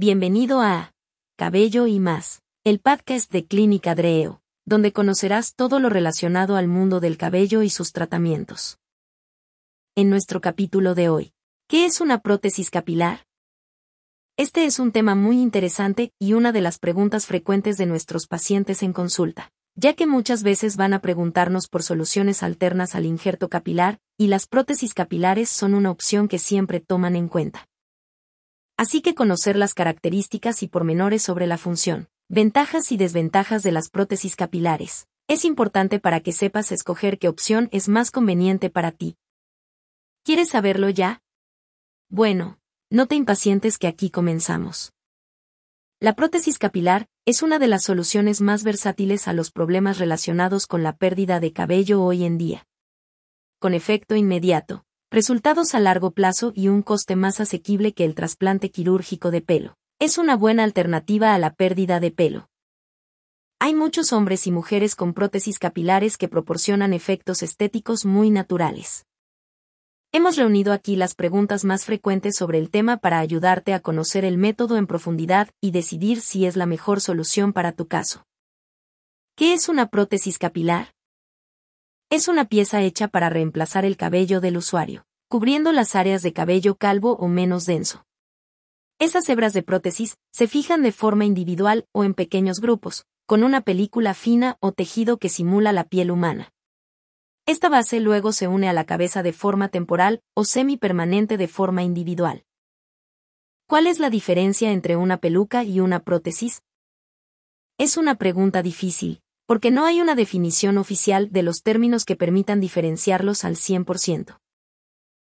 Bienvenido a Cabello y más, el podcast de Clínica Dreo, donde conocerás todo lo relacionado al mundo del cabello y sus tratamientos. En nuestro capítulo de hoy, ¿qué es una prótesis capilar? Este es un tema muy interesante y una de las preguntas frecuentes de nuestros pacientes en consulta ya que muchas veces van a preguntarnos por soluciones alternas al injerto capilar, y las prótesis capilares son una opción que siempre toman en cuenta. Así que conocer las características y pormenores sobre la función, ventajas y desventajas de las prótesis capilares, es importante para que sepas escoger qué opción es más conveniente para ti. ¿Quieres saberlo ya? Bueno, no te impacientes que aquí comenzamos. La prótesis capilar es una de las soluciones más versátiles a los problemas relacionados con la pérdida de cabello hoy en día. Con efecto inmediato, resultados a largo plazo y un coste más asequible que el trasplante quirúrgico de pelo. Es una buena alternativa a la pérdida de pelo. Hay muchos hombres y mujeres con prótesis capilares que proporcionan efectos estéticos muy naturales. Hemos reunido aquí las preguntas más frecuentes sobre el tema para ayudarte a conocer el método en profundidad y decidir si es la mejor solución para tu caso. ¿Qué es una prótesis capilar? Es una pieza hecha para reemplazar el cabello del usuario, cubriendo las áreas de cabello calvo o menos denso. Esas hebras de prótesis se fijan de forma individual o en pequeños grupos, con una película fina o tejido que simula la piel humana. Esta base luego se une a la cabeza de forma temporal o semipermanente de forma individual. ¿Cuál es la diferencia entre una peluca y una prótesis? Es una pregunta difícil, porque no hay una definición oficial de los términos que permitan diferenciarlos al 100%.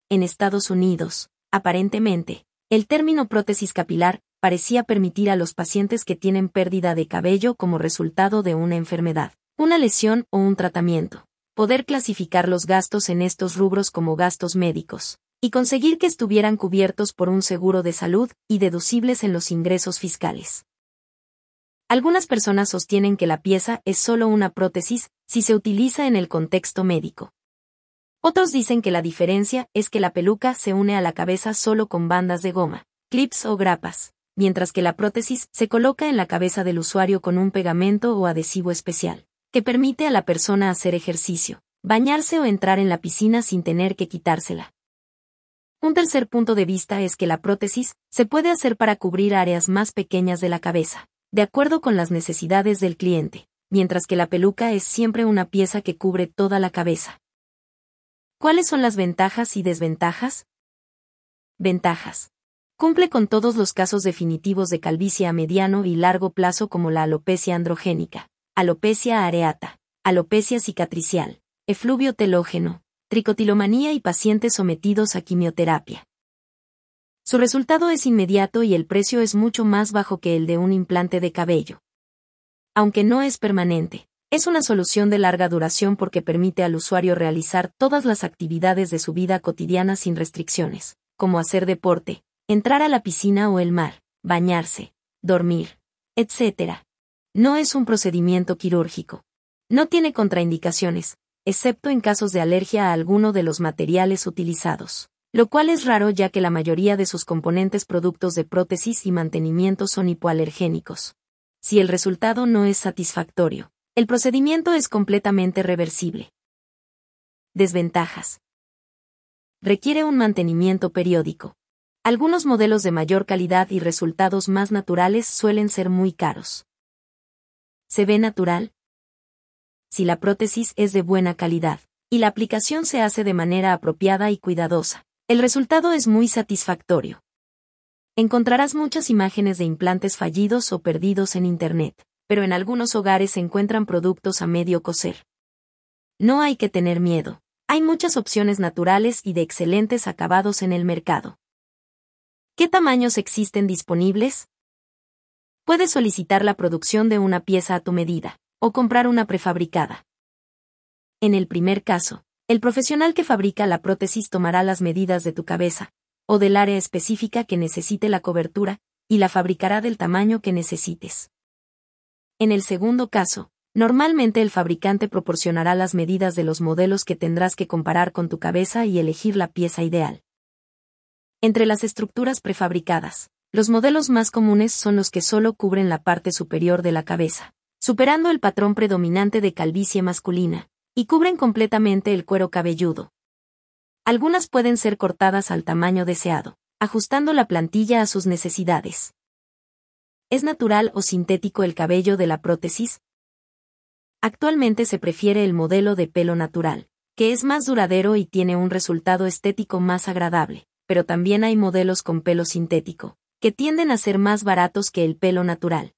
En Estados Unidos, aparentemente, el término prótesis capilar parecía permitir a los pacientes que tienen pérdida de cabello como resultado de una enfermedad, una lesión o un tratamiento poder clasificar los gastos en estos rubros como gastos médicos, y conseguir que estuvieran cubiertos por un seguro de salud y deducibles en los ingresos fiscales. Algunas personas sostienen que la pieza es solo una prótesis si se utiliza en el contexto médico. Otros dicen que la diferencia es que la peluca se une a la cabeza solo con bandas de goma, clips o grapas, mientras que la prótesis se coloca en la cabeza del usuario con un pegamento o adhesivo especial que permite a la persona hacer ejercicio, bañarse o entrar en la piscina sin tener que quitársela. Un tercer punto de vista es que la prótesis se puede hacer para cubrir áreas más pequeñas de la cabeza, de acuerdo con las necesidades del cliente, mientras que la peluca es siempre una pieza que cubre toda la cabeza. ¿Cuáles son las ventajas y desventajas? Ventajas. Cumple con todos los casos definitivos de calvicie a mediano y largo plazo como la alopecia androgénica, alopecia areata, alopecia cicatricial, efluvio telógeno, tricotilomanía y pacientes sometidos a quimioterapia. Su resultado es inmediato y el precio es mucho más bajo que el de un implante de cabello. Aunque no es permanente, es una solución de larga duración porque permite al usuario realizar todas las actividades de su vida cotidiana sin restricciones, como hacer deporte, entrar a la piscina o el mar, bañarse, dormir, etc. No es un procedimiento quirúrgico. No tiene contraindicaciones, excepto en casos de alergia a alguno de los materiales utilizados, lo cual es raro ya que la mayoría de sus componentes productos de prótesis y mantenimiento son hipoalergénicos. Si el resultado no es satisfactorio, el procedimiento es completamente reversible. Desventajas. Requiere un mantenimiento periódico. Algunos modelos de mayor calidad y resultados más naturales suelen ser muy caros. ¿Se ve natural? Si la prótesis es de buena calidad, y la aplicación se hace de manera apropiada y cuidadosa, el resultado es muy satisfactorio. Encontrarás muchas imágenes de implantes fallidos o perdidos en Internet, pero en algunos hogares se encuentran productos a medio coser. No hay que tener miedo, hay muchas opciones naturales y de excelentes acabados en el mercado. ¿Qué tamaños existen disponibles? Puedes solicitar la producción de una pieza a tu medida, o comprar una prefabricada. En el primer caso, el profesional que fabrica la prótesis tomará las medidas de tu cabeza, o del área específica que necesite la cobertura, y la fabricará del tamaño que necesites. En el segundo caso, normalmente el fabricante proporcionará las medidas de los modelos que tendrás que comparar con tu cabeza y elegir la pieza ideal. Entre las estructuras prefabricadas, Los modelos más comunes son los que solo cubren la parte superior de la cabeza, superando el patrón predominante de calvicie masculina, y cubren completamente el cuero cabelludo. Algunas pueden ser cortadas al tamaño deseado, ajustando la plantilla a sus necesidades. ¿Es natural o sintético el cabello de la prótesis? Actualmente se prefiere el modelo de pelo natural, que es más duradero y tiene un resultado estético más agradable, pero también hay modelos con pelo sintético, que tienden a ser más baratos que el pelo natural.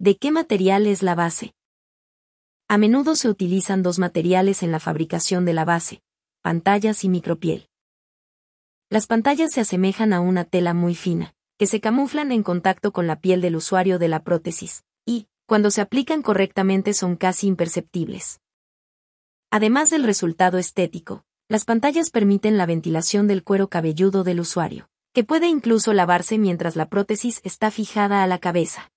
¿De qué material es la base? A menudo se utilizan dos materiales en la fabricación de la base, pantallas y micropiel. Las pantallas se asemejan a una tela muy fina, que se camuflan en contacto con la piel del usuario de la prótesis, y, cuando se aplican correctamente son casi imperceptibles. Además del resultado estético, las pantallas permiten la ventilación del cuero cabelludo del usuario, que puede incluso lavarse mientras la prótesis está fijada a la cabeza.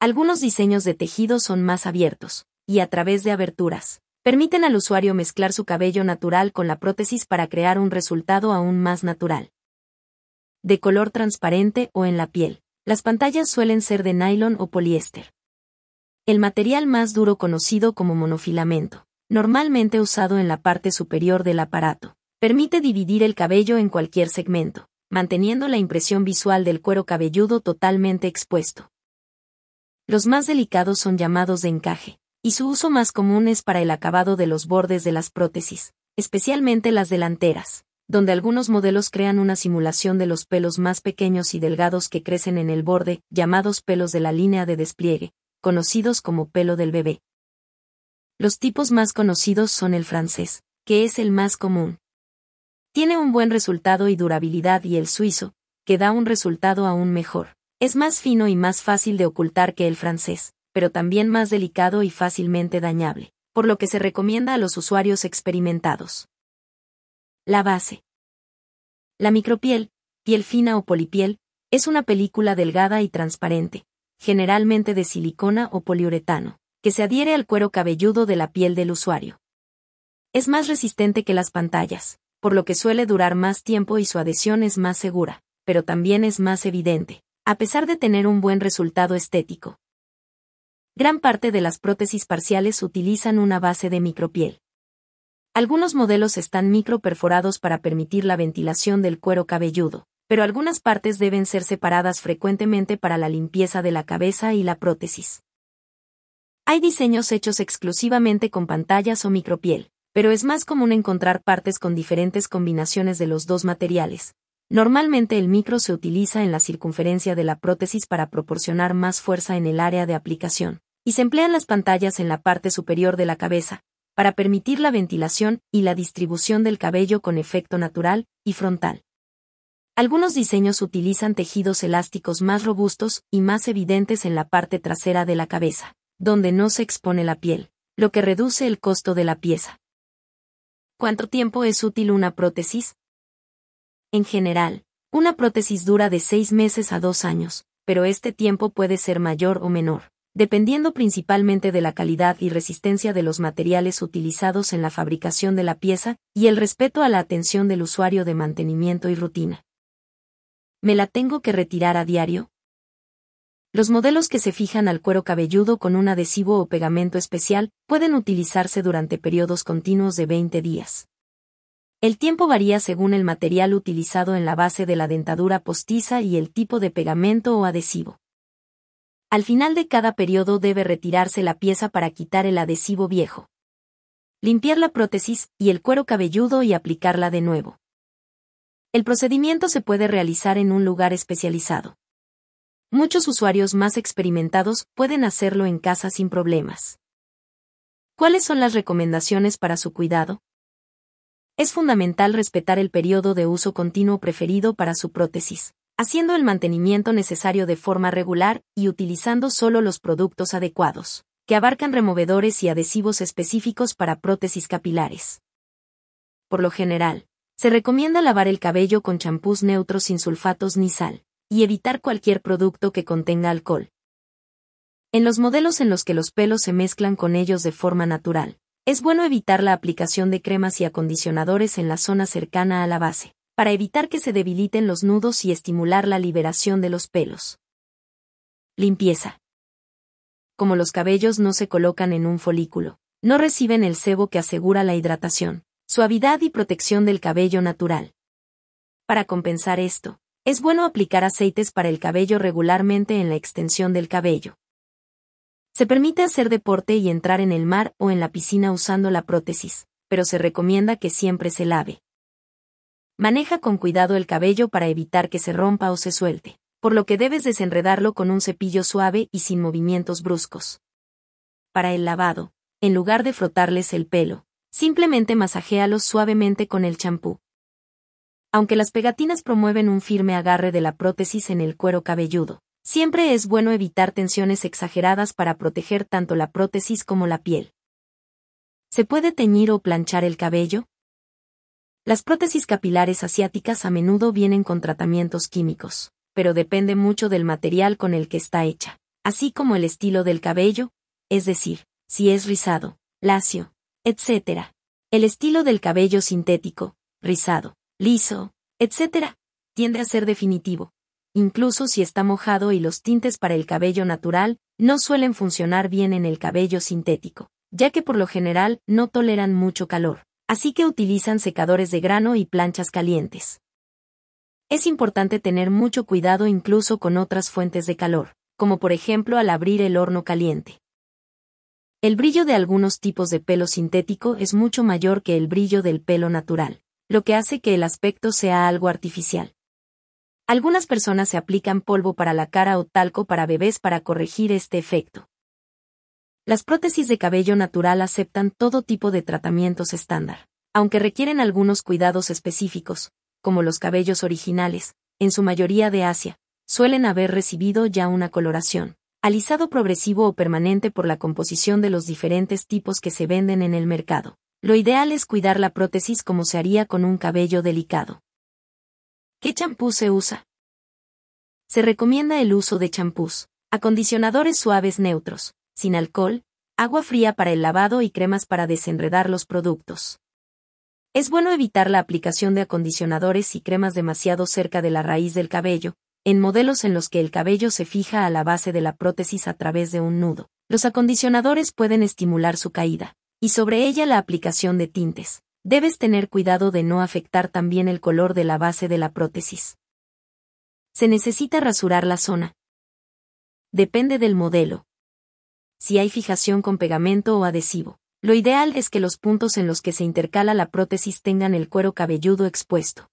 Algunos diseños de tejido son más abiertos, y a través de aberturas, permiten al usuario mezclar su cabello natural con la prótesis para crear un resultado aún más natural. De color transparente o en la piel, las pantallas suelen ser de nylon o poliéster. El material más duro conocido como monofilamento, normalmente usado en la parte superior del aparato, permite dividir el cabello en cualquier segmento, manteniendo la impresión visual del cuero cabelludo totalmente expuesto. Los más delicados son llamados de encaje, y su uso más común es para el acabado de los bordes de las prótesis, especialmente las delanteras, donde algunos modelos crean una simulación de los pelos más pequeños y delgados que crecen en el borde, llamados pelos de la línea de despliegue, conocidos como pelo del bebé. Los tipos más conocidos son el francés, que es el más común. Tiene un buen resultado y durabilidad y el suizo, que da un resultado aún mejor. Es más fino y más fácil de ocultar que el francés, pero también más delicado y fácilmente dañable, por lo que se recomienda a los usuarios experimentados. La base. La micropiel, piel fina o polipiel, es una película delgada y transparente, generalmente de silicona o poliuretano, que se adhiere al cuero cabelludo de la piel del usuario. Es más resistente que las pantallas, por lo que suele durar más tiempo y su adhesión es más segura, pero también es más evidente, a pesar de tener un buen resultado estético. Gran parte de las prótesis parciales utilizan una base de micropiel. Algunos modelos están microperforados para permitir la ventilación del cuero cabelludo, pero algunas partes deben ser separadas frecuentemente para la limpieza de la cabeza y la prótesis. Hay diseños hechos exclusivamente con pantallas o micropiel, pero es más común encontrar partes con diferentes combinaciones de los dos materiales. Normalmente el micro se utiliza en la circunferencia de la prótesis para proporcionar más fuerza en el área de aplicación, y se emplean las pantallas en la parte superior de la cabeza, para permitir la ventilación y la distribución del cabello con efecto natural y frontal. Algunos diseños utilizan tejidos elásticos más robustos y más evidentes en la parte trasera de la cabeza, donde no se expone la piel, lo que reduce el costo de la pieza. ¿Cuánto tiempo es útil una prótesis? En general, una prótesis dura de seis meses a dos años, pero este tiempo puede ser mayor o menor, dependiendo principalmente de la calidad y resistencia de los materiales utilizados en la fabricación de la pieza y el respeto a la atención del usuario de mantenimiento y rutina. ¿Me la tengo que retirar a diario? Los modelos que se fijan al cuero cabelludo con un adhesivo o pegamento especial pueden utilizarse durante periodos continuos de 20 días. El tiempo varía según el material utilizado en la base de la dentadura postiza y el tipo de pegamento o adhesivo. Al final de cada periodo debe retirarse la pieza para quitar el adhesivo viejo. Limpiar la prótesis y el cuero cabelludo y aplicarla de nuevo. El procedimiento se puede realizar en un lugar especializado. Muchos usuarios más experimentados pueden hacerlo en casa sin problemas. ¿Cuáles son las recomendaciones para su cuidado? Es fundamental respetar el periodo de uso continuo preferido para su prótesis, haciendo el mantenimiento necesario de forma regular y utilizando solo los productos adecuados, que abarcan removedores y adhesivos específicos para prótesis capilares. Por lo general, se recomienda lavar el cabello con champús neutros sin sulfatos ni sal, y evitar cualquier producto que contenga alcohol. En los modelos en los que los pelos se mezclan con ellos de forma natural, es bueno evitar la aplicación de cremas y acondicionadores en la zona cercana a la base, para evitar que se debiliten los nudos y estimular la liberación de los pelos. Limpieza. Como los cabellos no se colocan en un folículo, no reciben el sebo que asegura la hidratación, suavidad y protección del cabello natural. Para compensar esto, es bueno aplicar aceites para el cabello regularmente en la extensión del cabello. Se permite hacer deporte y entrar en el mar o en la piscina usando la prótesis, pero se recomienda que siempre se lave. Maneja con cuidado el cabello para evitar que se rompa o se suelte, por lo que debes desenredarlo con un cepillo suave y sin movimientos bruscos. Para el lavado, en lugar de frotarles el pelo, simplemente masajéalos suavemente con el champú. Aunque las pegatinas promueven un firme agarre de la prótesis en el cuero cabelludo, siempre es bueno evitar tensiones exageradas para proteger tanto la prótesis como la piel. ¿Se puede teñir o planchar el cabello? Las prótesis capilares asiáticas a menudo vienen con tratamientos químicos, pero depende mucho del material con el que está hecha, así como el estilo del cabello, es decir, si es rizado, lacio, etc. El estilo del cabello sintético, rizado, liso, etc., tiende a ser definitivo, incluso si está mojado y los tintes para el cabello natural no suelen funcionar bien en el cabello sintético, ya que por lo general no toleran mucho calor así que utilizan secadores de grano y planchas calientes. Es importante tener mucho cuidado incluso con otras fuentes de calor, como por ejemplo al abrir el horno caliente. El brillo de algunos tipos de pelo sintético es mucho mayor que el brillo del pelo natural, lo que hace que el aspecto sea algo artificial. Algunas personas se aplican polvo para la cara o talco para bebés para corregir este efecto. Las prótesis de cabello natural aceptan todo tipo de tratamientos estándar, aunque requieren algunos cuidados específicos, como los cabellos originales, en su mayoría de Asia, suelen haber recibido ya una coloración, alisado progresivo o permanente por la composición de los diferentes tipos que se venden en el mercado. Lo ideal es cuidar la prótesis como se haría con un cabello delicado. ¿Qué champú se usa? Se recomienda el uso de champús, acondicionadores suaves neutros, sin alcohol, agua fría para el lavado y cremas para desenredar los productos. Es bueno evitar la aplicación de acondicionadores y cremas demasiado cerca de la raíz del cabello, en modelos en los que el cabello se fija a la base de la prótesis a través de un nudo. Los acondicionadores pueden estimular su caída, y sobre ella la aplicación de tintes. Debes tener cuidado de no afectar también el color de la base de la prótesis. Se necesita rasurar la zona. Depende del modelo, si hay fijación con pegamento o adhesivo. Lo ideal es que los puntos en los que se intercala la prótesis tengan el cuero cabelludo expuesto.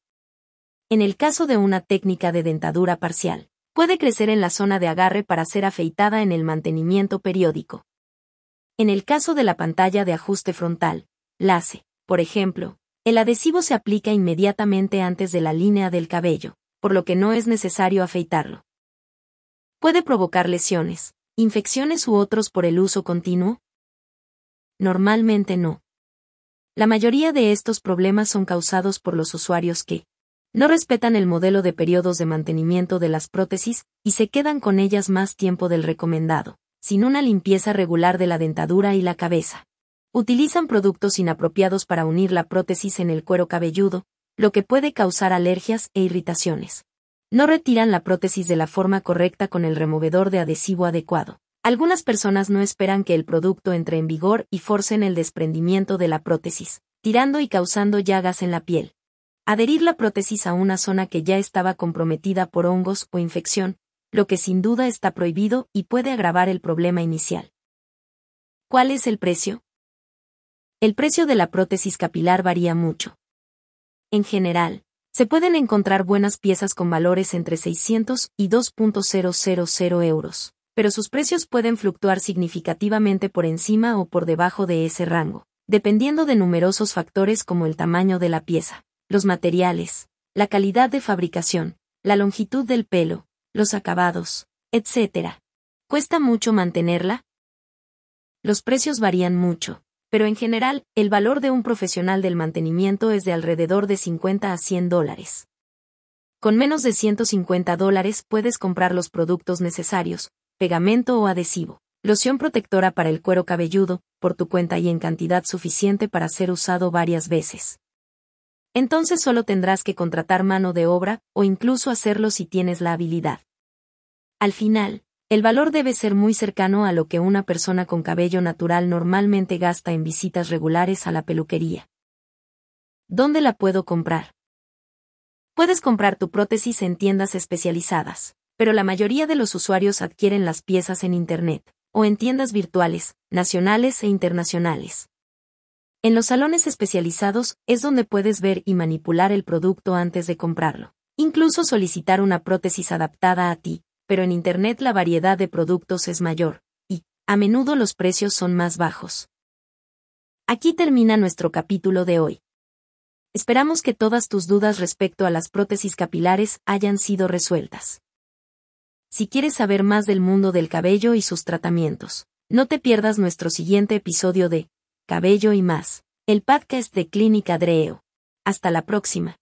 En el caso de una técnica de dentadura parcial, puede crecer en la zona de agarre para ser afeitada en el mantenimiento periódico. En el caso de la pantalla de ajuste frontal, LACE, por ejemplo, el adhesivo se aplica inmediatamente antes de la línea del cabello, por lo que no es necesario afeitarlo. Puede provocar lesiones, ¿Infecciones u otros por el uso continuo? Normalmente no. La mayoría de estos problemas son causados por los usuarios que no respetan el modelo de periodos de mantenimiento de las prótesis y se quedan con ellas más tiempo del recomendado, sin una limpieza regular de la dentadura y la cabeza. Utilizan productos inapropiados para unir la prótesis en el cuero cabelludo, lo que puede causar alergias e irritaciones no retiran la prótesis de la forma correcta con el removedor de adhesivo adecuado. Algunas personas no esperan que el producto entre en vigor y forcen el desprendimiento de la prótesis, tirando y causando llagas en la piel. Adherir la prótesis a una zona que ya estaba comprometida por hongos o infección, lo que sin duda está prohibido y puede agravar el problema inicial. ¿Cuál es el precio? El precio de la prótesis capilar varía mucho. En general, se pueden encontrar buenas piezas con valores entre 600 y 2.000 euros, pero sus precios pueden fluctuar significativamente por encima o por debajo de ese rango, dependiendo de numerosos factores como el tamaño de la pieza, los materiales, la calidad de fabricación, la longitud del pelo, los acabados, etc. ¿Cuesta mucho mantenerla? Los precios varían mucho, pero en general, el valor de un profesional del mantenimiento es de alrededor de 50 a 100 dólares. Con menos de 150 dólares puedes comprar los productos necesarios, pegamento o adhesivo, loción protectora para el cuero cabelludo, por tu cuenta y en cantidad suficiente para ser usado varias veces. Entonces solo tendrás que contratar mano de obra, o incluso hacerlo si tienes la habilidad. Al final, el valor debe ser muy cercano a lo que una persona con cabello natural normalmente gasta en visitas regulares a la peluquería. ¿Dónde la puedo comprar? Puedes comprar tu prótesis en tiendas especializadas, pero la mayoría de los usuarios adquieren las piezas en Internet, o en tiendas virtuales, nacionales e internacionales. En los salones especializados es donde puedes ver y manipular el producto antes de comprarlo. Incluso solicitar una prótesis adaptada a ti, pero en Internet la variedad de productos es mayor, y, a menudo los precios son más bajos. Aquí termina nuestro capítulo de hoy. Esperamos que todas tus dudas respecto a las prótesis capilares hayan sido resueltas. Si quieres saber más del mundo del cabello y sus tratamientos, no te pierdas nuestro siguiente episodio de Cabello y más, el podcast de Clínica Dreo. Hasta la próxima.